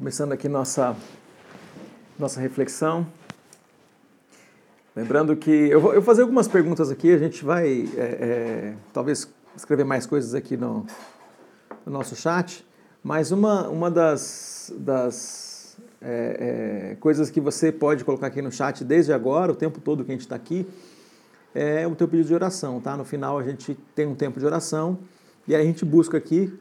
Começando aqui nossa, nossa reflexão. Lembrando que eu vou, eu vou fazer algumas perguntas aqui, a gente vai é, é, talvez escrever mais coisas aqui no, no, nosso chat, mas uma, uma das, das é, é coisas que você pode colocar aqui no chat desde agora, o tempo todo que a gente está aqui, é o teu pedido de oração, tá? No final a gente tem um tempo de oração e aí a gente busca aqui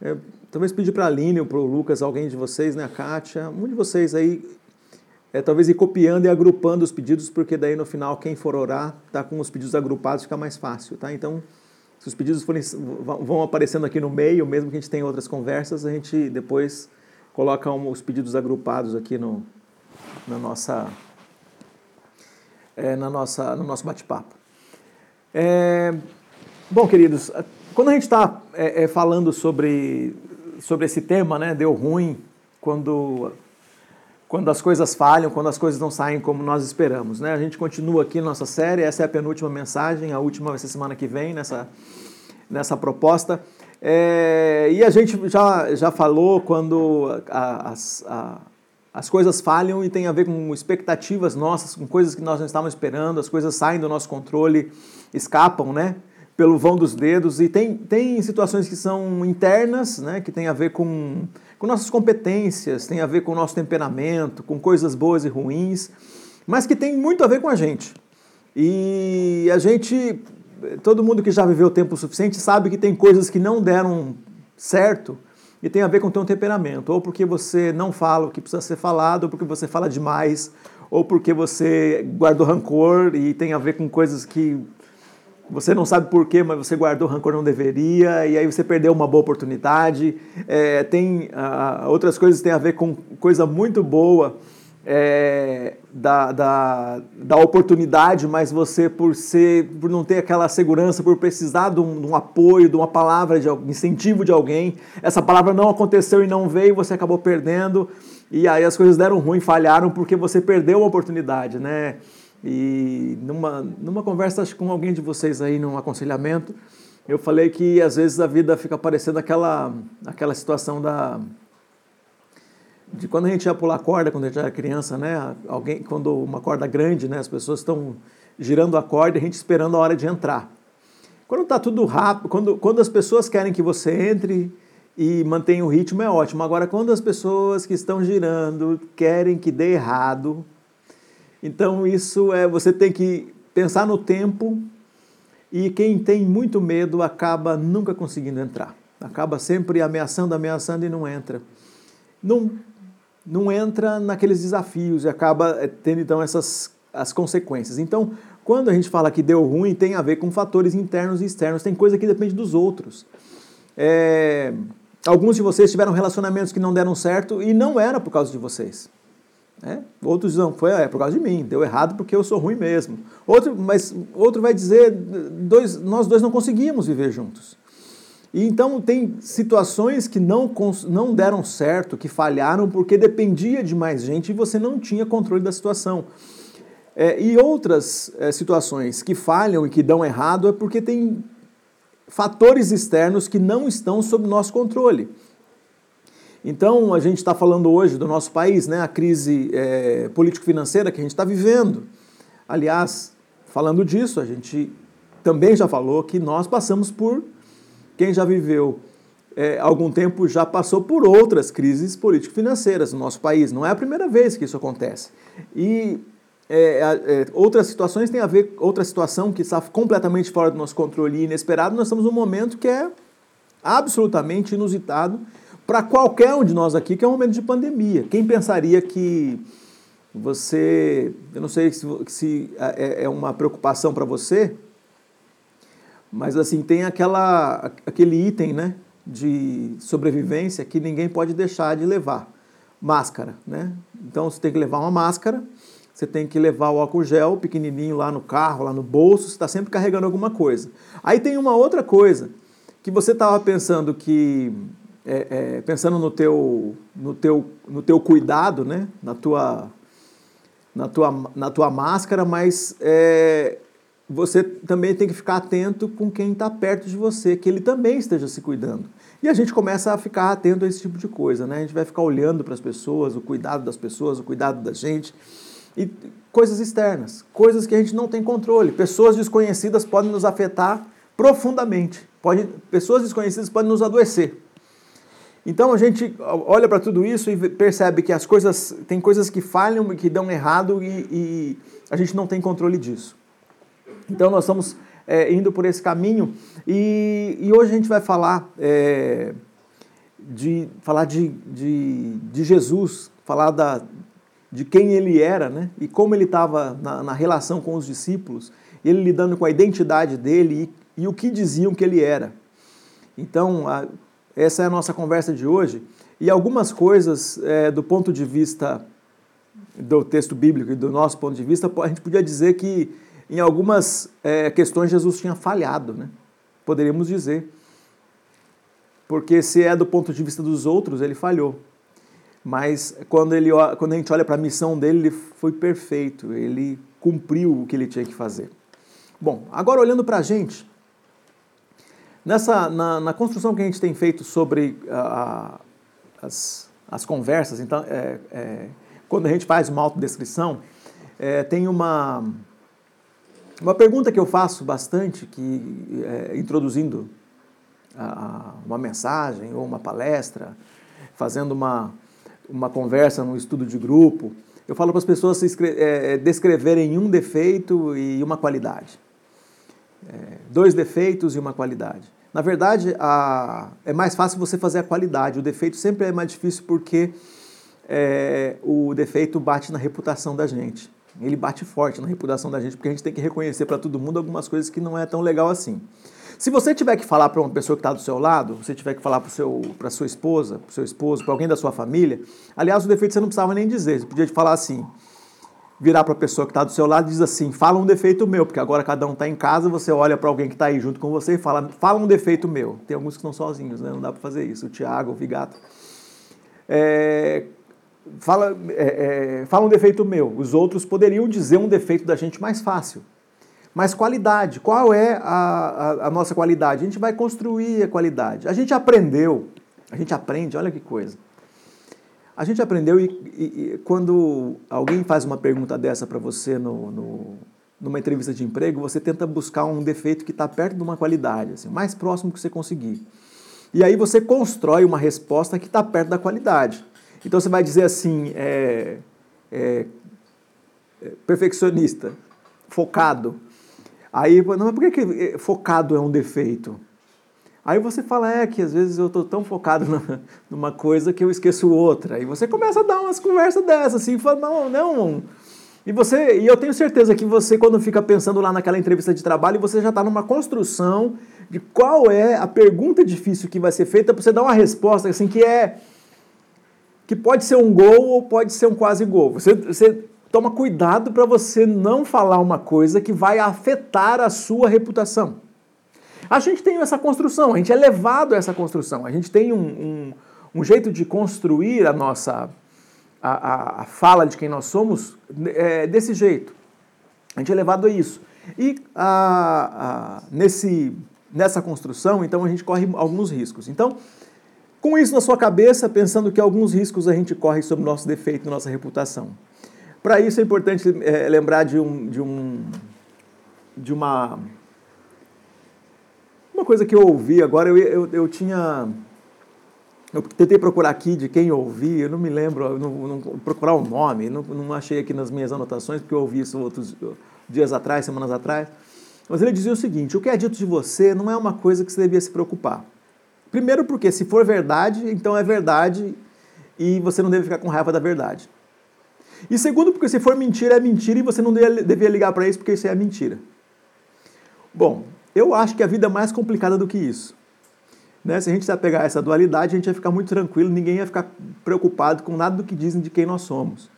é, talvez pedir para a Aline ou para o Lucas, alguém de vocês, né, a Kátia, um de vocês aí, é, talvez ir copiando e agrupando os pedidos, porque daí no final quem for orar tá com os pedidos agrupados, fica mais fácil, tá? Então, se os pedidos forem, vão aparecendo aqui no meio, mesmo que a gente tenha outras conversas, a gente depois coloca os pedidos agrupados aqui no, na nossa, é, na nossa, no nosso bate-papo. É, bom, queridos, quando a gente está é, é, falando sobre, sobre esse tema, né, deu ruim, quando, quando as coisas falham, quando as coisas não saem como nós esperamos. Né? A gente continua aqui nossa série, essa é a penúltima mensagem, a última vai ser semana que vem nessa, nessa proposta. É, e a gente já, já falou quando a, a, as coisas falham e tem a ver com expectativas nossas, com coisas que nós não estávamos esperando, as coisas saem do nosso controle, escapam, né? Pelo vão dos dedos e tem, tem situações que são internas, né, que tem a ver com, com nossas competências, tem a ver com o nosso temperamento, com coisas boas e ruins, mas que tem muito a ver com a gente. E a gente, todo mundo que já viveu tempo suficiente sabe que tem coisas que não deram certo e tem a ver com o teu temperamento, ou porque você não fala o que precisa ser falado, ou porque você fala demais, ou porque você guardou rancor e tem a ver com coisas que você não sabe por quê, mas você guardou rancor não deveria, e aí você perdeu uma boa oportunidade. É, tem uh, outras coisas que têm a ver com coisa muito boa é, da, da, da oportunidade, mas você, por ser, por não ter aquela segurança, por precisar de um, de um apoio, de uma palavra de incentivo de alguém, essa palavra não aconteceu e não veio, você acabou perdendo, e aí as coisas deram ruim, falharam porque você perdeu a oportunidade, né? E numa, numa conversa com alguém de vocês aí, num aconselhamento, eu falei que às vezes a vida fica parecendo aquela, aquela situação da de quando a gente ia pular corda, quando a gente era criança, né? Alguém, quando uma corda grande, né? As pessoas estão girando a corda e a gente esperando a hora de entrar. Quando está tudo rápido, quando, quando as pessoas querem que você entre e mantenha o ritmo, é ótimo. Agora, quando as pessoas que estão girando querem que dê errado, então isso é você tem que pensar no tempo e quem tem muito medo acaba nunca conseguindo entrar. Acaba sempre ameaçando, ameaçando e não entra. Não, não entra naqueles desafios e acaba eh, tendo então essas as consequências. Então, quando a gente fala que deu ruim, tem a ver com fatores internos e externos, tem coisa que depende dos outros. É, alguns de vocês tiveram relacionamentos que não deram certo e não era por causa de vocês. Né? Outros dizem, foi é, por causa de mim, deu errado porque eu sou ruim mesmo. Outro, mas outro vai dizer, dois, nós dois não conseguimos viver juntos. E então tem situações que não, não deram certo, que falharam porque dependia de mais gente e você não tinha controle da situação. É, e outras é, situações que falham e que dão errado é porque tem fatores externos que não estão sob nosso controle. Então, a gente está falando hoje do nosso país, né, a crise é, político-financeira que a gente está vivendo. Aliás, falando disso, a gente também já falou que nós passamos por, quem já viveu é, algum tempo já passou por outras crises político-financeiras no nosso país. Não é a primeira vez que isso acontece. E é, é, outras situações têm a ver, outra situação que está completamente fora do nosso controle e inesperado, nós estamos num momento que é absolutamente inusitado para qualquer um de nós aqui que é um momento de pandemia. Quem pensaria que você, eu não sei se, se é, é uma preocupação para você, mas assim tem aquela aquele item, né, de sobrevivência que ninguém pode deixar de levar, máscara, né? Então você tem que levar uma máscara, você tem que levar o álcool gel pequenininho lá no carro, lá no bolso, você está sempre carregando alguma coisa. Aí tem uma outra coisa que você estava pensando que é, é, pensando no teu, no, teu, no teu cuidado, né? na, tua, na, tua, na tua máscara, mas é, você também tem que ficar atento com quem está perto de você, que ele também esteja se cuidando. E a gente começa a ficar atento a esse tipo de coisa, né? A gente vai ficar olhando para as pessoas, o cuidado das pessoas, o cuidado da gente. E coisas externas, coisas que a gente não tem controle. Pessoas desconhecidas podem nos afetar profundamente. Pode, pessoas desconhecidas podem nos adoecer. Então a gente olha para tudo isso e percebe que as coisas tem coisas que falham e que dão errado e, e a gente não tem controle disso. Então nós estamos é, indo por esse caminho e, e, hoje a gente vai falar é, de falar de, de, de, Jesus, falar da, de quem ele era, né? E como ele estava na, na, relação com os discípulos, ele lidando com a identidade dele e, e o que diziam que ele era. Então a, essa é a nossa conversa de hoje. E algumas coisas, é, do ponto de vista do texto bíblico e do nosso ponto de vista, a gente podia dizer que em algumas é, questões Jesus tinha falhado, né? Poderíamos dizer. Porque se é do ponto de vista dos outros, ele falhou. Mas quando, ele, quando a gente olha para a missão dele, ele foi perfeito, ele cumpriu o que ele tinha que fazer. Bom, agora olhando para a gente, Nessa, na, na, construção que a gente tem feito sobre uh, as, as conversas, então, é, é, quando a gente faz uma autodescrição, é, tem uma, uma pergunta que eu faço bastante, que é, introduzindo a, uma mensagem ou uma palestra, fazendo uma, uma conversa no estudo de grupo, eu falo para as pessoas é, descreverem um defeito e uma qualidade. É, dois defeitos e uma qualidade. Na verdade, a, é mais fácil você fazer a qualidade. O defeito sempre é mais difícil porque é, o defeito bate na reputação da gente. Ele bate forte na reputação da gente porque a gente tem que reconhecer para todo mundo algumas coisas que não é tão legal assim. Se você tiver que falar para uma pessoa que está do seu lado, você tiver que falar para sua esposa, para seu esposo, para alguém da sua família, aliás, o defeito você não precisava nem dizer, você podia falar assim: virar para a pessoa que está do seu lado e diz assim: fala um defeito meu, porque agora cada um está em casa, você olha para alguém que está aí junto com você e fala: fala um defeito meu. Tem alguns que estão sozinhos, né? não dá para fazer isso. O Tiago, o Vigato. É, fala, é, é, fala um defeito meu. Os outros poderiam dizer um defeito da gente mais fácil. Mas qualidade, qual é a, a, a nossa qualidade? A gente vai construir a qualidade. A gente aprendeu, a gente aprende, olha que coisa a gente aprendeu e, e, e quando alguém faz uma pergunta dessa para você no, no, numa entrevista de emprego, você tenta buscar um defeito que está perto de uma qualidade, assim, mais próximo que você conseguir. E aí você constrói uma resposta que está perto da qualidade. Então você vai dizer assim, é, é, é, perfeccionista, focado. Aí, não, mas por que, que focado é um defeito? Aí você fala, é que às vezes eu estou tão focado numa coisa que eu esqueço outra. Aí você começa a dar umas conversas dessas, assim, fala, não, não. E você, e eu tenho certeza que você, quando fica pensando lá naquela entrevista de trabalho, você já está numa construção de qual é a pergunta difícil que vai ser feita para você dar uma resposta assim que é que pode ser um gol ou pode ser um quase gol. Você, você toma cuidado para você não falar uma coisa que vai afetar a sua reputação. A gente tem essa construção, a gente é levado a essa construção, a gente tem um, um, um jeito de construir a nossa a, a, a, fala de quem nós somos é, desse jeito. A gente é levado a isso. E a, nesse, nessa construção, então, a gente corre alguns riscos. Então, com isso na sua cabeça, pensando que alguns riscos a gente corre sobre o nosso defeito, nossa reputação. Para isso é importante é, lembrar de, um, de, um, de uma uma coisa que eu ouvi agora, eu, eu, eu tinha. Eu tentei procurar aqui de quem eu ouvi, eu não me lembro, não, não, procurar o nome, não, não achei aqui nas minhas anotações, porque eu ouvi isso outros dias atrás, semanas atrás. Mas ele dizia o seguinte: o que é dito de você não é uma coisa que você devia se preocupar. Primeiro, porque se for verdade, então é verdade e você não deve ficar com raiva da verdade. E segundo, porque se for mentira, é mentira e você não devia ligar para isso porque isso é mentira. Bom, eu acho que a vida é mais complicada do que isso. Né? Se a gente vai pegar essa dualidade, a gente vai ficar muito tranquilo, ninguém ia ficar preocupado com nada do que dizem de quem nós somos.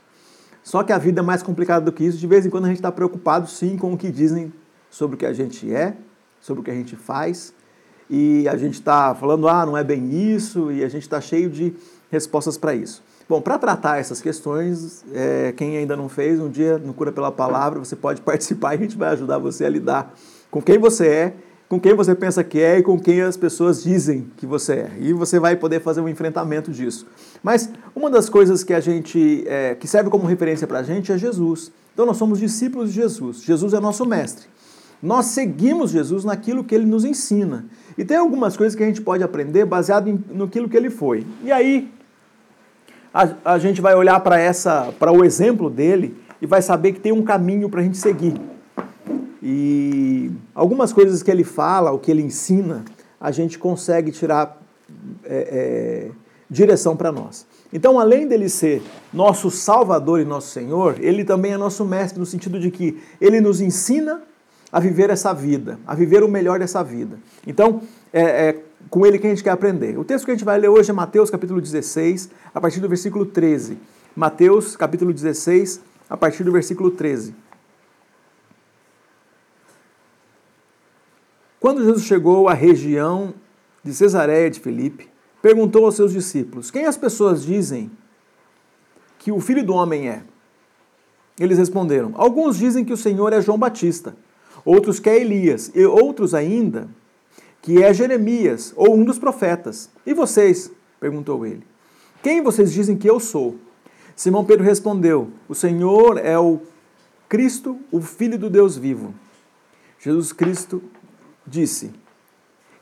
Só que a vida é mais complicada do que isso. De vez em quando a gente está preocupado, sim, com o que dizem sobre o que a gente é, sobre o que a gente faz. E a gente está falando, ah, não é bem isso, e a gente está cheio de respostas para isso. Bom, para tratar essas questões, é, quem ainda não fez, um dia no Cura pela Palavra, você pode participar e a gente vai ajudar você a lidar com quem você é com quem você pensa que é e com quem as pessoas dizem que você é. E você vai poder fazer um enfrentamento disso. Mas uma das coisas que a gente é, que serve como referência para a gente é Jesus. Então nós somos discípulos de Jesus. Jesus é nosso mestre. Nós seguimos Jesus naquilo que ele nos ensina. E tem algumas coisas que a gente pode aprender baseado em, naquilo que ele foi. E aí a, a gente vai olhar para essa, para o exemplo dele e vai saber que tem um caminho para a gente seguir. E algumas coisas que ele fala, o que ele ensina, a gente consegue tirar é, é, direção para nós. Então, além dele ser nosso Salvador e nosso Senhor, ele também é nosso mestre, no sentido de que ele nos ensina a viver essa vida, a viver o melhor dessa vida. Então, é, é com ele que a gente quer aprender. O texto que a gente vai ler hoje é Mateus capítulo 16, a partir do versículo 13. Mateus capítulo 16, a partir do versículo 13. Quando Jesus chegou à região de Cesareia de Filipe, perguntou aos seus discípulos: Quem as pessoas dizem que o filho do homem é? Eles responderam: Alguns dizem que o Senhor é João Batista, outros que é Elias, e outros ainda que é Jeremias ou um dos profetas. E vocês? perguntou ele. Quem vocês dizem que eu sou? Simão Pedro respondeu: O Senhor é o Cristo, o Filho do Deus vivo. Jesus Cristo disse: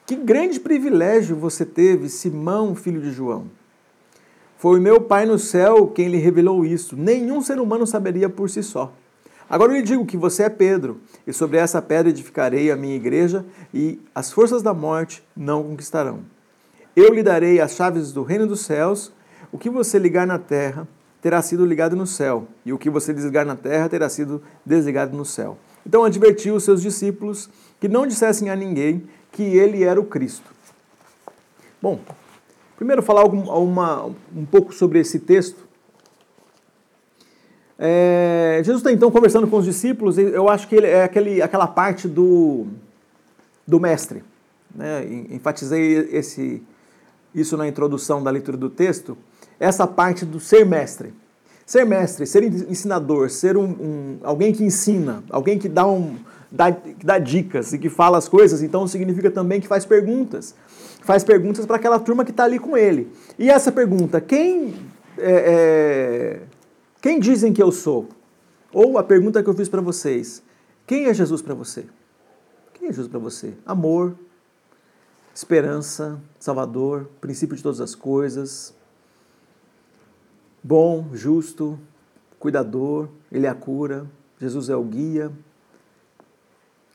Que grande privilégio você teve, Simão, filho de João. Foi meu Pai no céu quem lhe revelou isso. Nenhum ser humano saberia por si só. Agora eu lhe digo que você é Pedro, e sobre essa pedra edificarei a minha igreja, e as forças da morte não conquistarão. Eu lhe darei as chaves do reino dos céus. O que você ligar na terra terá sido ligado no céu, e o que você desligar na terra terá sido desligado no céu. Então advertiu os seus discípulos que não dissessem a ninguém que ele era o Cristo. Bom, primeiro falar uma, um pouco sobre esse texto. É, Jesus está então conversando com os discípulos, e eu acho que ele é aquele, aquela parte do, do mestre. Né? Enfatizei esse, isso na introdução da leitura do texto, essa parte do ser mestre. Ser mestre, ser ensinador, ser um, um alguém que ensina, alguém que dá, um, dá, que dá dicas e que fala as coisas, então significa também que faz perguntas. Faz perguntas para aquela turma que está ali com ele. E essa pergunta, quem, é, é, quem dizem que eu sou? Ou a pergunta que eu fiz para vocês, quem é Jesus para você? Quem é Jesus para você? Amor, esperança, Salvador, princípio de todas as coisas, bom, justo, cuidador, Ele é a cura, Jesus é o guia,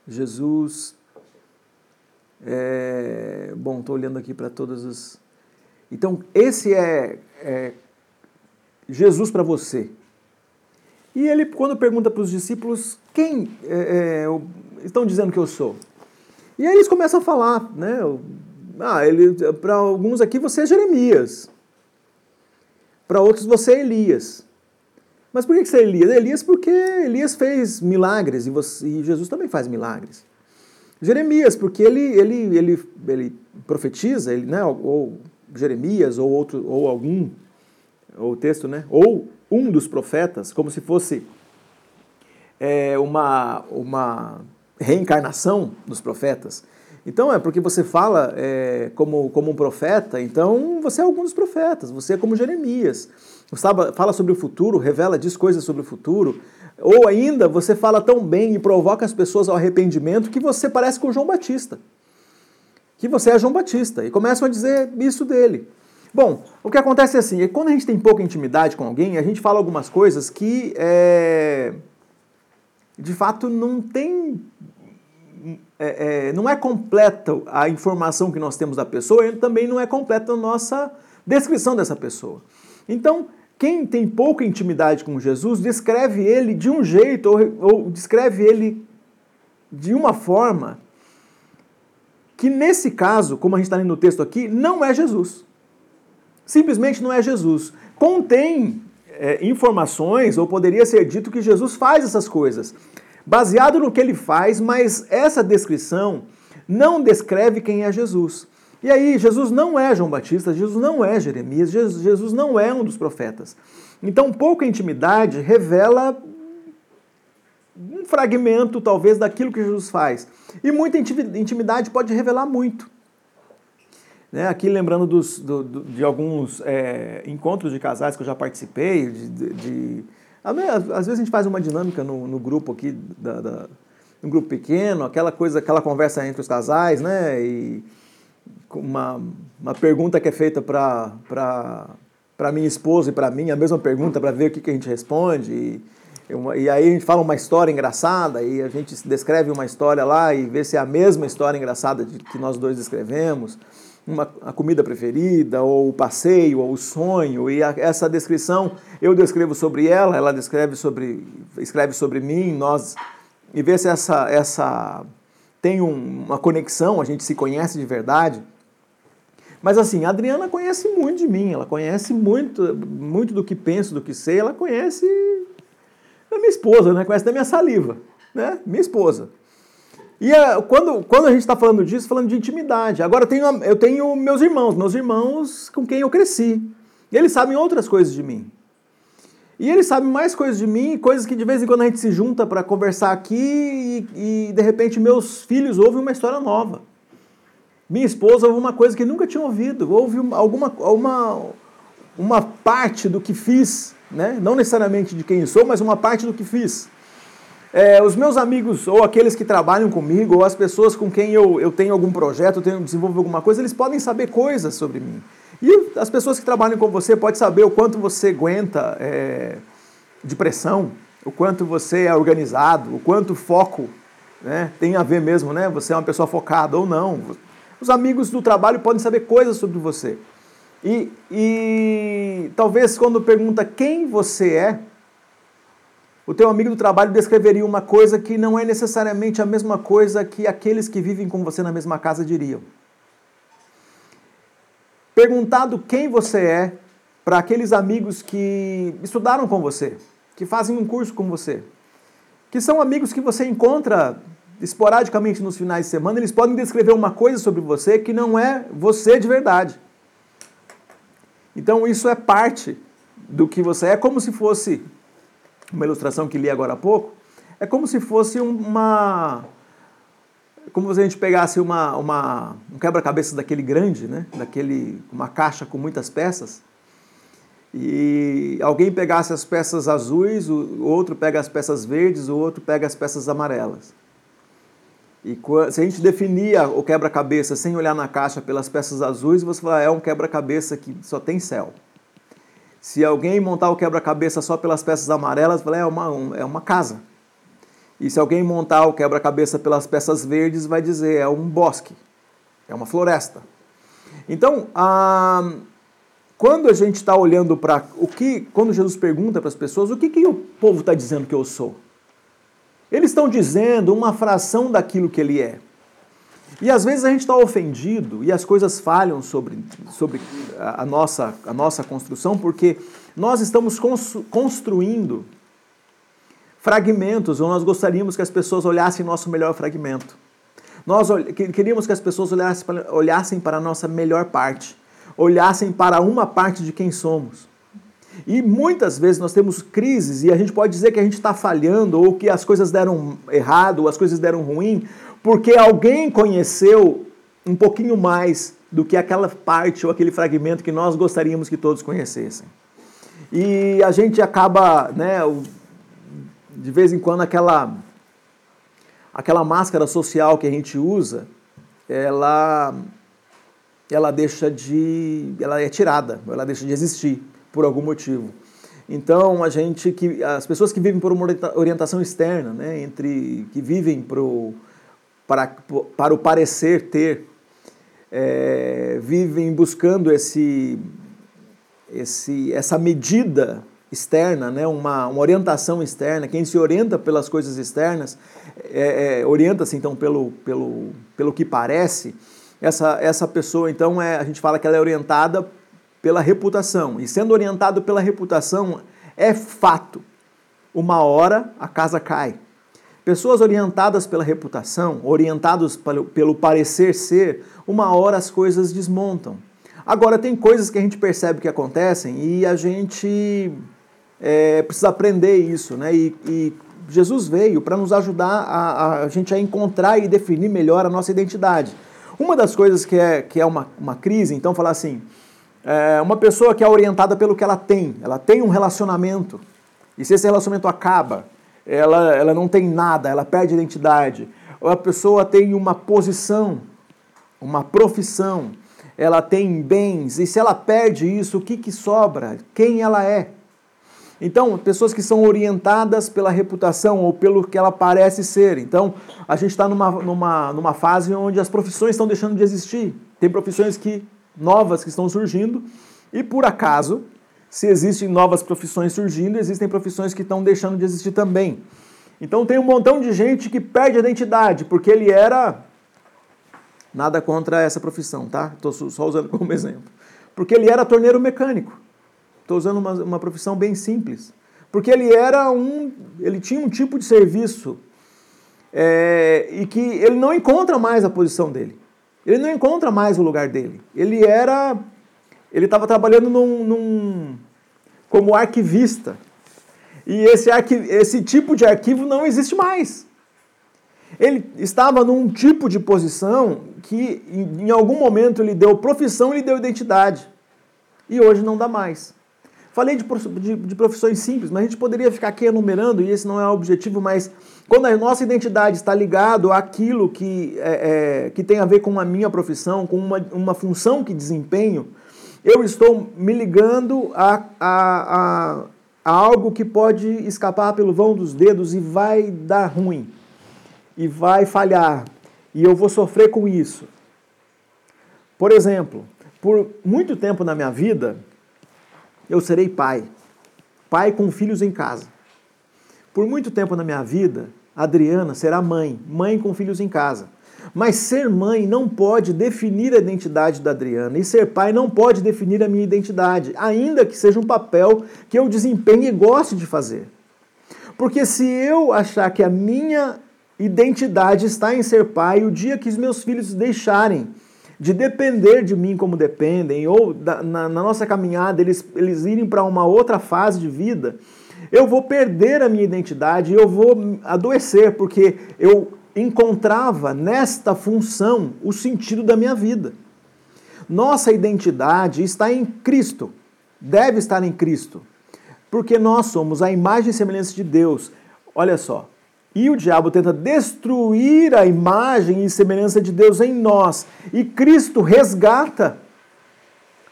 Jesus é. Bom, estou olhando aqui para todos os. Então, esse é, é Jesus para você. E ele, quando pergunta para os discípulos, quem é, é, estão dizendo que eu sou? E aí eles começam a falar, né? Ah, ele, para alguns aqui você é Jeremias. Para outros você é Elias. Mas por que você é Elias? Elias porque Elias fez milagres e, você, e Jesus também faz milagres. Jeremias, porque ele, ele, ele, ele profetiza, ele, né, ou Jeremias, ou outro, ou algum, ou texto, né, ou um dos profetas, como se fosse é, uma, uma reencarnação dos profetas. Então é porque você fala é, como, como um profeta, então você é algum dos profetas, você é como Jeremias. Fala sobre o futuro, revela, diz coisas sobre o futuro. Ou ainda você fala tão bem e provoca as pessoas ao arrependimento que você parece com João Batista. Que você é João Batista. E começam a dizer isso dele. Bom, o que acontece é assim, é quando a gente tem pouca intimidade com alguém, a gente fala algumas coisas que é, de fato não tem é, é, não é completa a informação que nós temos da pessoa e também não é completa a nossa descrição dessa pessoa. Então, quem tem pouca intimidade com Jesus descreve ele de um jeito ou, ou descreve ele de uma forma que, nesse caso, como a gente está lendo no texto aqui, não é Jesus. Simplesmente não é Jesus. Contém é, informações, ou poderia ser dito que Jesus faz essas coisas baseado no que ele faz, mas essa descrição não descreve quem é Jesus. E aí, Jesus não é João Batista, Jesus não é Jeremias, Jesus não é um dos profetas. Então, pouca intimidade revela um fragmento, talvez, daquilo que Jesus faz. E muita intimidade pode revelar muito. Né, aqui lembrando dos, do, do, de alguns é, encontros de casais que eu já participei, de, de, de, às vezes a gente faz uma dinâmica no, no grupo aqui, da, da, um grupo pequeno, aquela coisa, aquela conversa entre os casais, né? E uma, uma pergunta que é feita para minha esposa e para mim, a mesma pergunta para ver o que, que a gente responde. E, e aí a gente fala uma história engraçada e a gente descreve uma história lá e vê se é a mesma história engraçada que nós dois descrevemos uma, a comida preferida, ou o passeio, ou o sonho, e a, essa descrição eu descrevo sobre ela, ela descreve sobre, escreve sobre mim, nós, e ver se essa, essa tem um, uma conexão, a gente se conhece de verdade. Mas assim, a Adriana conhece muito de mim, ela conhece muito, muito do que penso, do que sei, ela conhece da minha esposa, né? conhece da minha saliva, né? minha esposa. E é, quando, quando a gente está falando disso, falando de intimidade. Agora eu tenho, eu tenho meus irmãos, meus irmãos com quem eu cresci. Eles sabem outras coisas de mim. E eles sabem mais coisas de mim, coisas que de vez em quando a gente se junta para conversar aqui e, e, de repente meus filhos ouvem uma história nova. Minha esposa ouve uma coisa que nunca tinha ouvido, ouve alguma uma, uma parte do que fiz, né? não necessariamente de quem sou, mas uma parte do que fiz. É, os meus amigos, ou aqueles que trabalham comigo, ou as pessoas com quem eu, eu tenho algum projeto, eu tenho desenvolvido alguma coisa, eles podem saber coisas sobre mim. E as pessoas que trabalham com você podem saber o quanto você aguenta é, de pressão, o quanto você é organizado, o quanto foco né, tem a ver mesmo, né? Você é uma pessoa focada ou não. Os amigos do trabalho podem saber coisas sobre você. E, e talvez quando pergunta quem você é, o teu amigo do trabalho descreveria uma coisa que não é necessariamente a mesma coisa que aqueles que vivem com você na mesma casa diriam. Perguntado quem você é para aqueles amigos que estudaram com você, que fazem um curso com você, que são amigos que você encontra esporadicamente nos finais de semana, eles podem descrever uma coisa sobre você que não é você de verdade. Então isso é parte do que você é, como se fosse uma ilustração que li agora há pouco, é como se fosse uma. Como se a gente pegasse uma, uma, um quebra-cabeça daquele grande, né? daquele, uma caixa com muitas peças, e alguém pegasse as peças azuis, o outro pega as peças verdes, o outro pega as peças amarelas. E se a gente definia o quebra-cabeça sem olhar na caixa pelas peças azuis, você fala, é um quebra-cabeça que só tem céu. Se alguém montar o quebra-cabeça só pelas peças amarelas, vai é uma, um, é uma casa. E se alguém montar o quebra-cabeça pelas peças verdes, vai dizer é um bosque, é uma floresta. Então, ah, quando a gente está olhando para o que, quando Jesus pergunta para as pessoas, o que, que o povo está dizendo que eu sou? Eles estão dizendo uma fração daquilo que ele é. E às vezes a gente está ofendido e as coisas falham sobre, sobre a, nossa, a nossa construção porque nós estamos construindo fragmentos ou nós gostaríamos que as pessoas olhassem nosso melhor fragmento. Nós queríamos que as pessoas olhassem para, olhassem para a nossa melhor parte, olhassem para uma parte de quem somos. E muitas vezes nós temos crises e a gente pode dizer que a gente está falhando ou que as coisas deram errado ou as coisas deram ruim porque alguém conheceu um pouquinho mais do que aquela parte ou aquele fragmento que nós gostaríamos que todos conhecessem. E a gente acaba, né, de vez em quando aquela aquela máscara social que a gente usa, ela ela deixa de ela é tirada, ela deixa de existir por algum motivo. Então a gente que as pessoas que vivem por uma orientação externa, né, entre que vivem pro para, para o parecer ter, é, vivem buscando esse, esse, essa medida externa, né? uma, uma orientação externa. Quem se orienta pelas coisas externas, é, é, orienta-se então pelo, pelo, pelo que parece. Essa, essa pessoa, então, é, a gente fala que ela é orientada pela reputação. E sendo orientado pela reputação, é fato. Uma hora a casa cai. Pessoas orientadas pela reputação, orientados pelo parecer ser, uma hora as coisas desmontam. Agora, tem coisas que a gente percebe que acontecem e a gente é, precisa aprender isso, né? E, e Jesus veio para nos ajudar a, a, gente a encontrar e definir melhor a nossa identidade. Uma das coisas que é, que é uma, uma crise, então, falar assim, é uma pessoa que é orientada pelo que ela tem, ela tem um relacionamento, e se esse relacionamento acaba, ela, ela não tem nada, ela perde identidade. Ou a pessoa tem uma posição, uma profissão, ela tem bens, e se ela perde isso, o que, que sobra? Quem ela é? Então, pessoas que são orientadas pela reputação ou pelo que ela parece ser. Então, a gente está numa, numa, numa fase onde as profissões estão deixando de existir. Tem profissões que novas que estão surgindo, e por acaso, se existem novas profissões surgindo, existem profissões que estão deixando de existir também. Então tem um montão de gente que perde a identidade, porque ele era. Nada contra essa profissão, tá? Estou só usando como exemplo. Porque ele era torneiro mecânico. Estou usando uma, uma profissão bem simples. Porque ele era um. Ele tinha um tipo de serviço é, e que ele não encontra mais a posição dele. Ele não encontra mais o lugar dele. Ele era. Ele estava trabalhando num, num, como arquivista. E esse, arqui, esse tipo de arquivo não existe mais. Ele estava num tipo de posição que em, algum momento lhe deu profissão e lhe deu identidade. E hoje não dá mais. Falei de, de, de, profissões simples, mas a gente poderia ficar aqui enumerando, e esse não é o objetivo, mas quando a nossa identidade está ligado àquilo que, é, é, que tem a ver com a minha profissão, com uma, uma função que desempenho, eu estou me ligando a, a, a, a algo que pode escapar pelo vão dos dedos e vai dar ruim, e vai falhar, e eu vou sofrer com isso. Por exemplo, por muito tempo na minha vida, eu serei pai. Pai com filhos em casa. Por muito tempo na minha vida, Adriana será mãe, mãe com filhos em casa. Mas ser mãe não pode definir a identidade da Adriana e ser pai não pode definir a minha identidade, ainda que seja um papel que eu desempenhe e goste de fazer. Porque se eu achar que a minha identidade está em ser pai, o dia que os meus filhos deixarem de depender de mim como dependem, ou da, na, na, nossa caminhada eles, eles irem para uma outra fase de vida, eu vou perder a minha identidade, eu vou adoecer, porque eu encontrava nesta função o sentido da minha vida. Nossa identidade está em Cristo, deve estar em Cristo, porque nós somos a imagem e semelhança de Deus. Olha só, e o diabo tenta destruir a imagem e semelhança de Deus em nós. E Cristo resgata,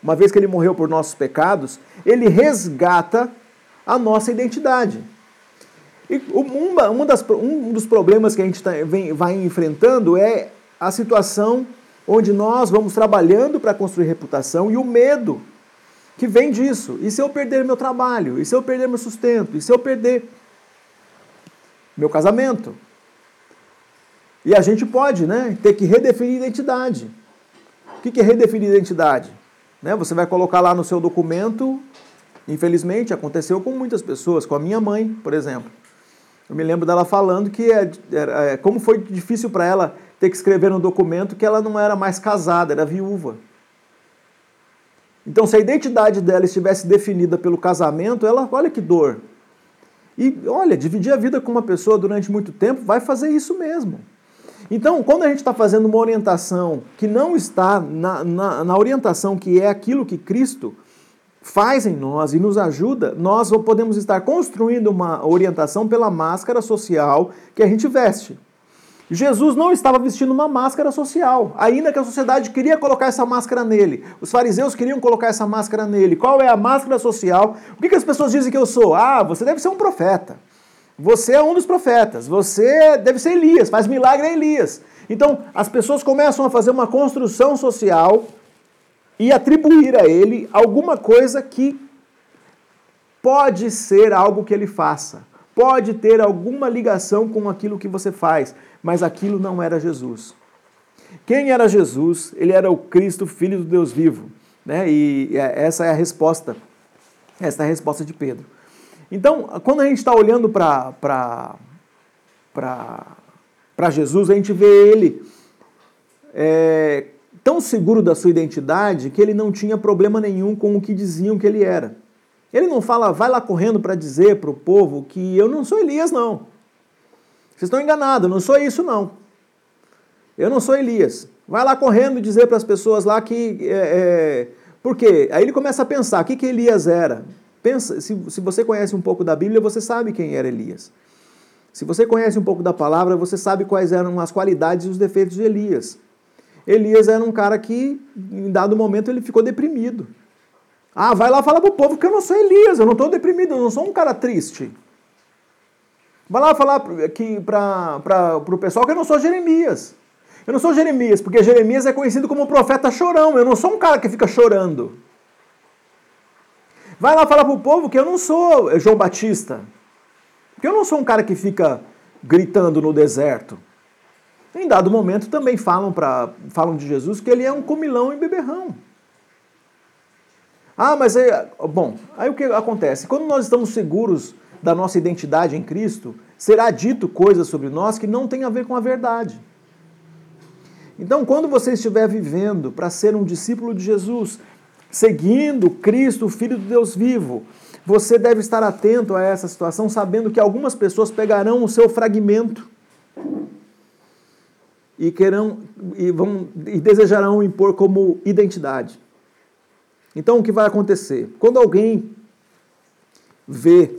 uma vez que ele morreu por nossos pecados, ele resgata a nossa identidade. E uma, uma das, um dos problemas que a gente tá, vem, vai enfrentando é a situação onde nós vamos trabalhando para construir reputação e o medo que vem disso. E se eu perder meu trabalho? E se eu perder meu sustento? E se eu perder meu casamento. E a gente pode né, ter que redefinir identidade. O que é redefinir identidade? Né, você vai colocar lá no seu documento, infelizmente aconteceu com muitas pessoas, com a minha mãe, por exemplo. Eu me lembro dela falando que é, é, como foi difícil para ela ter que escrever no documento que ela não era mais casada, era viúva. Então, se a identidade dela estivesse definida pelo casamento, ela, olha que dor. E olha, dividir a vida com uma pessoa durante muito tempo vai fazer isso mesmo. Então, quando a gente está fazendo uma orientação que não está na, na, na, orientação que é aquilo que Cristo faz em nós e nos ajuda, nós podemos estar construindo uma orientação pela máscara social que a gente veste. Jesus não estava vestindo uma máscara social, ainda que a sociedade queria colocar essa máscara nele. Os fariseus queriam colocar essa máscara nele. Qual é a máscara social? O que, as pessoas dizem que eu sou? Ah, você deve ser um profeta. Você é um dos profetas. Você deve ser Elias, faz milagre é Elias. Então, as pessoas começam a fazer uma construção social e atribuir a ele alguma coisa que pode ser algo que ele faça, pode ter alguma ligação com aquilo que você faz mas aquilo não era Jesus. Quem era Jesus? Ele era o Cristo, Filho do Deus vivo. Né? E é, essa é a resposta. Essa é a resposta de Pedro. Então, quando a gente está olhando para Jesus, a gente vê ele é, tão seguro da sua identidade que ele não tinha problema nenhum com o que diziam que ele era. Ele não fala, vai lá correndo para dizer para o povo que eu não sou Elias, não. Vocês estão enganados, eu não sou isso, não. Eu não sou Elias. Vai lá correndo dizer para as pessoas lá que. É, é... Por quê? Aí ele começa a pensar: o que, que Elias era? Pensa, se, se você conhece um pouco da Bíblia, você sabe quem era Elias. Se você conhece um pouco da palavra, você sabe quais eram as qualidades e os defeitos de Elias. Elias era um cara que, em dado momento, ele ficou deprimido. Ah, vai lá falar pro povo que eu não sou Elias, eu não estou deprimido, eu não sou um cara triste. Vai lá falar para o pessoal que eu não sou Jeremias. Eu não sou Jeremias, porque Jeremias é conhecido como profeta chorão. Eu não sou um cara que fica chorando. Vai lá falar para o povo que eu não sou João Batista. Porque eu não sou um cara que fica gritando no deserto. Em dado momento também falam, pra, falam de Jesus que ele é um comilão e beberrão. Ah, mas é. Bom, aí o que acontece? Quando nós estamos seguros da nossa identidade em Cristo, será dito coisas sobre nós que não tem a ver com a verdade. Então, quando você estiver vivendo para ser um discípulo de Jesus, seguindo Cristo, o Filho de Deus vivo, você deve estar atento a essa situação, sabendo que algumas pessoas pegarão o seu fragmento e querão e vão e desejarão impor como identidade. Então, o que vai acontecer? Quando alguém vê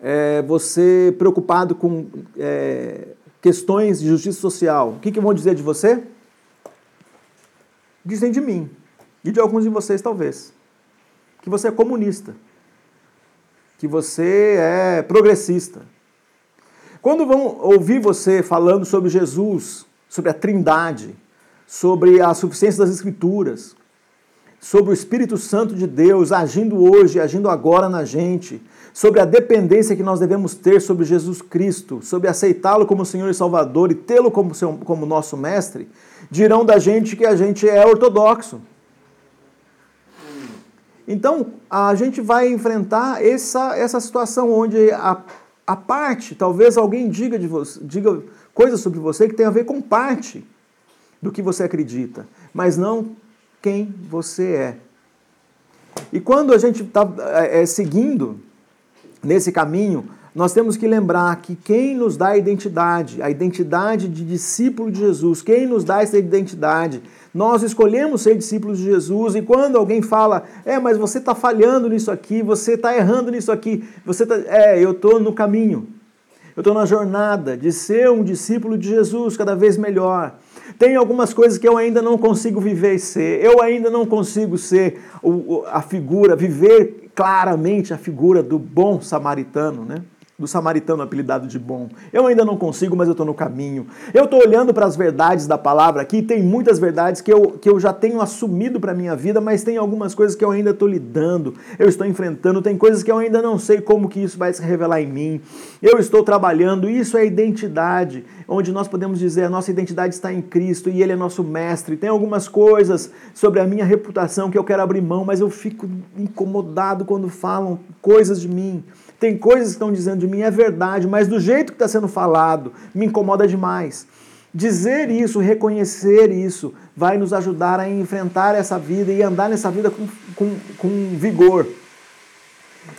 é, você preocupado com é, questões de justiça social, o que, que vão dizer de você? Dizem de mim, e de alguns de vocês talvez, que você é comunista, que você é progressista. Quando vão ouvir você falando sobre Jesus, sobre a Trindade, sobre a suficiência das Escrituras, sobre o Espírito Santo de Deus agindo hoje, agindo agora na gente, sobre a dependência que nós devemos ter sobre Jesus Cristo, sobre aceitá-lo como Senhor e Salvador e tê-lo como, como nosso mestre, dirão da gente que a gente é ortodoxo. Então, a gente vai enfrentar essa, essa situação onde a, a parte, talvez alguém diga, de você, diga coisas sobre você que tem a ver com parte do que você acredita, mas não quem você é. E quando a gente está é, é, seguindo nesse caminho, nós temos que lembrar que quem nos dá a identidade, a identidade de discípulo de Jesus, quem nos dá essa identidade, nós escolhemos ser discípulos de Jesus e quando alguém fala, é, mas você está falhando nisso aqui, você está errando nisso aqui, você tá, é, eu estou no caminho, eu estou na jornada de ser um discípulo de Jesus cada vez melhor. Tem algumas coisas que eu ainda não consigo viver e ser. Eu ainda não consigo ser a figura, viver claramente a figura do bom samaritano, né? Do samaritano apelidado de bom. Eu ainda não consigo, mas eu estou no caminho. Eu estou olhando para as verdades da palavra aqui, tem muitas verdades que eu, que eu já tenho assumido para a minha vida, mas tem algumas coisas que eu ainda estou lidando, eu estou enfrentando, tem coisas que eu ainda não sei como que isso vai se revelar em mim. Eu estou trabalhando, isso é identidade, onde nós podemos dizer a nossa identidade está em Cristo e Ele é nosso mestre. Tem algumas coisas sobre a minha reputação que eu quero abrir mão, mas eu fico incomodado quando falam coisas de mim. Tem coisas que estão dizendo de mim, é verdade, mas do jeito que está sendo falado, me incomoda demais. Dizer isso, reconhecer isso, vai nos ajudar a enfrentar essa vida e andar nessa vida com, com, com vigor.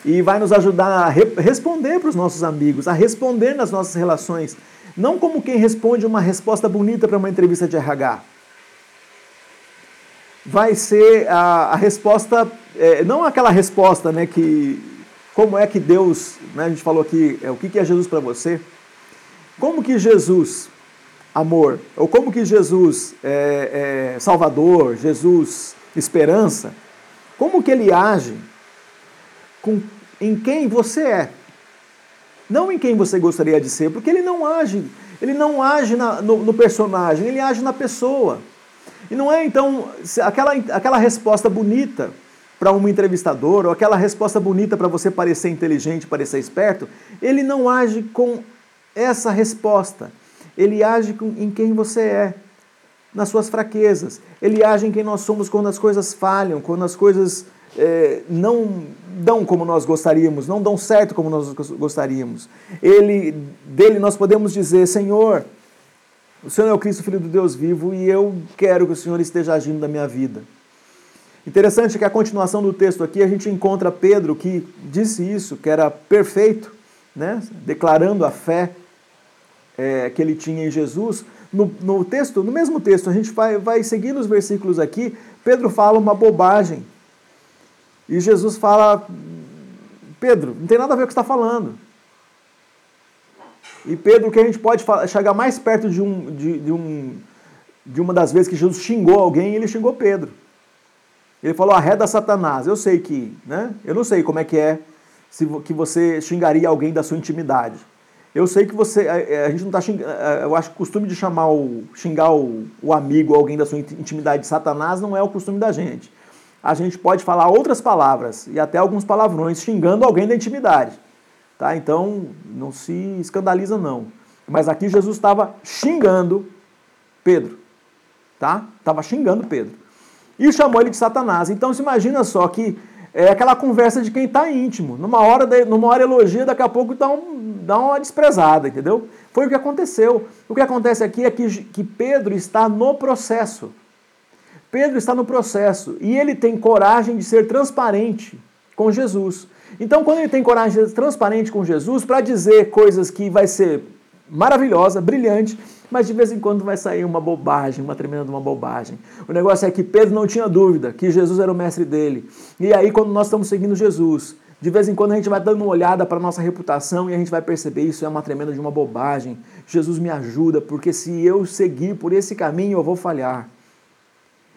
E vai nos ajudar a re responder para os nossos amigos, a responder nas nossas relações. Não como quem responde uma resposta bonita para uma entrevista de RH. Vai ser a, a resposta, é, não aquela resposta né, que como é que Deus, né, a gente falou aqui, é, o que é Jesus para você? Como que Jesus, amor, ou como que Jesus, é, é, Salvador, Jesus, esperança, como que ele age com, em quem você é? Não em quem você gostaria de ser, porque ele não age, ele não age na, no, no personagem, ele age na pessoa. E não é então aquela, aquela resposta bonita para um entrevistador, ou aquela resposta bonita para você parecer inteligente, parecer esperto, ele não age com essa resposta. Ele age com, em quem você é, nas suas fraquezas. Ele age em quem nós somos quando as coisas falham, quando as coisas é, não dão como nós gostaríamos, não dão certo como nós gostaríamos. Ele, dele nós podemos dizer, Senhor, o Senhor é o Cristo, Filho do Deus vivo, e eu quero que o Senhor esteja agindo na minha vida. Interessante que a continuação do texto aqui a gente encontra Pedro que disse isso, que era perfeito, né? declarando a fé é, que ele tinha em Jesus. No, no, texto, no mesmo texto, a gente vai, vai seguindo os versículos aqui, Pedro fala uma bobagem. E Jesus fala, Pedro, não tem nada a ver com o que está falando. E Pedro, que a gente pode falar, chegar mais perto de, um, de, de, um, de uma das vezes que Jesus xingou alguém, ele xingou Pedro. Ele falou, arreda Satanás. Eu sei que, né? Eu não sei como é que é se, que você xingaria alguém da sua intimidade. Eu sei que você, a, a gente não está xingando, eu acho que o costume de chamar o, xingar o, o amigo, alguém da sua intimidade de Satanás não é o costume da gente. A gente pode falar outras palavras e até alguns palavrões xingando alguém da intimidade. Tá? Então, não se escandaliza não. Mas aqui Jesus estava xingando Pedro. Tá? Estava xingando Pedro e chamou ele de Satanás. Então se imagina só que é aquela conversa de quem está íntimo. Numa hora, numa hora elogia, daqui a pouco dá, um, dá uma desprezada, entendeu? Foi o que aconteceu. O que acontece aqui é que, que Pedro está no processo. Pedro está no processo e ele tem coragem de ser transparente com Jesus. Então, quando ele tem coragem de ser transparente com Jesus para dizer coisas que vai ser maravilhosa, brilhante, mas de vez em quando vai sair uma bobagem, uma tremenda uma bobagem. O negócio é que Pedro não tinha dúvida que Jesus era o mestre dele. E aí, quando nós estamos seguindo Jesus, de vez em quando a gente vai dando uma olhada para a nossa reputação e a gente vai perceber isso é uma tremenda de uma bobagem. Jesus me ajuda, porque se eu seguir por esse caminho, eu vou falhar.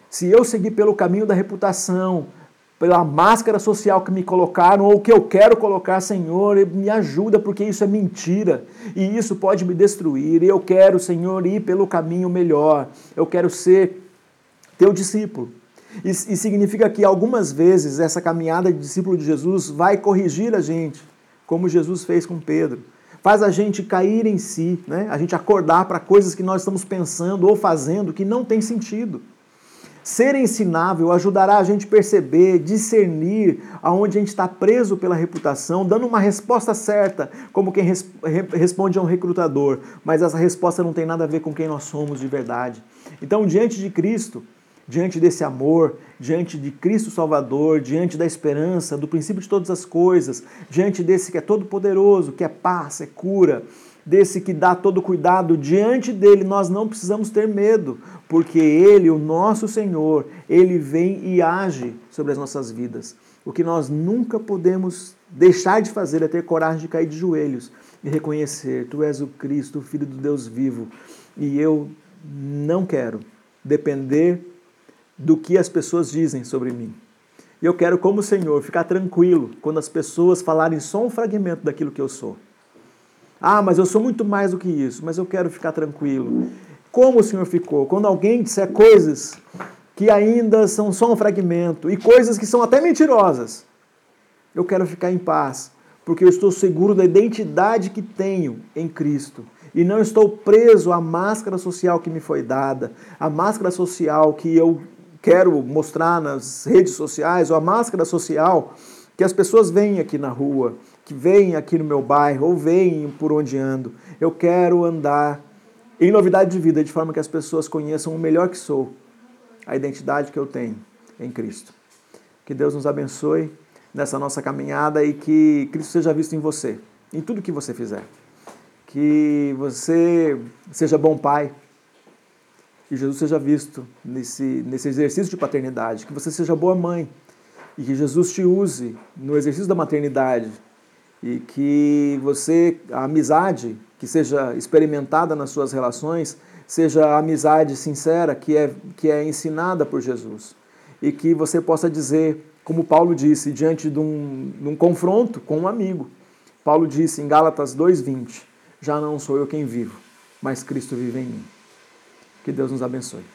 Se eu seguir pelo caminho da reputação, pela máscara social que me colocaram ou que eu quero colocar, Senhor, me ajuda, porque isso é mentira e isso pode me destruir. E eu quero, Senhor, ir pelo caminho melhor. Eu quero ser teu discípulo. E, e significa que algumas vezes essa caminhada de discípulo de Jesus vai corrigir a gente, como Jesus fez com Pedro. Faz a gente cair em si, né? a gente acordar para coisas que nós estamos pensando ou fazendo que não tem sentido. Ser ensinável ajudará a gente perceber, discernir aonde a gente está preso pela reputação, dando uma resposta certa, como quem res responde a um recrutador, mas essa resposta não tem nada a ver com quem nós somos de verdade. Então, diante de Cristo, diante desse amor, diante de Cristo Salvador, diante da esperança, do princípio de todas as coisas, diante desse que é todo poderoso, que é paz, é cura, desse que dá todo cuidado, diante dele nós não precisamos ter medo, porque ele, o nosso Senhor, ele vem e age sobre as nossas vidas. O que nós nunca podemos deixar de fazer é ter coragem de cair de joelhos e reconhecer: Tu és o Cristo, o Filho do Deus vivo, e eu não quero depender do que as pessoas dizem sobre mim. E eu quero, como Senhor, ficar tranquilo quando as pessoas falarem só um fragmento daquilo que eu sou. Ah, mas eu sou muito mais do que isso, mas eu quero ficar tranquilo. Como o Senhor ficou? Quando alguém disser coisas que ainda são só um fragmento e coisas que são até mentirosas, eu quero ficar em paz, porque eu estou seguro da identidade que tenho em Cristo e não estou preso à máscara social que me foi dada, a máscara social que eu quero mostrar nas redes sociais, ou a máscara social que as pessoas veem aqui na rua, que veem aqui no meu bairro ou veem por onde ando. Eu quero andar em novidade de vida, de forma que as pessoas conheçam o melhor que sou, a identidade que eu tenho em Cristo. Que Deus nos abençoe nessa nossa caminhada e que Cristo seja visto em você, em tudo que você fizer. Que você seja bom pai, que Jesus seja visto nesse, nesse exercício de paternidade, que você seja boa mãe e que Jesus te use no exercício da maternidade e que você, a amizade que seja experimentada nas suas relações, seja a amizade sincera que é, que é ensinada por Jesus. E que você possa dizer, como Paulo disse, diante de um, de um confronto com um amigo. Paulo disse em Gálatas 2,20: Já não sou eu quem vivo, mas Cristo vive em mim. Que Deus nos abençoe.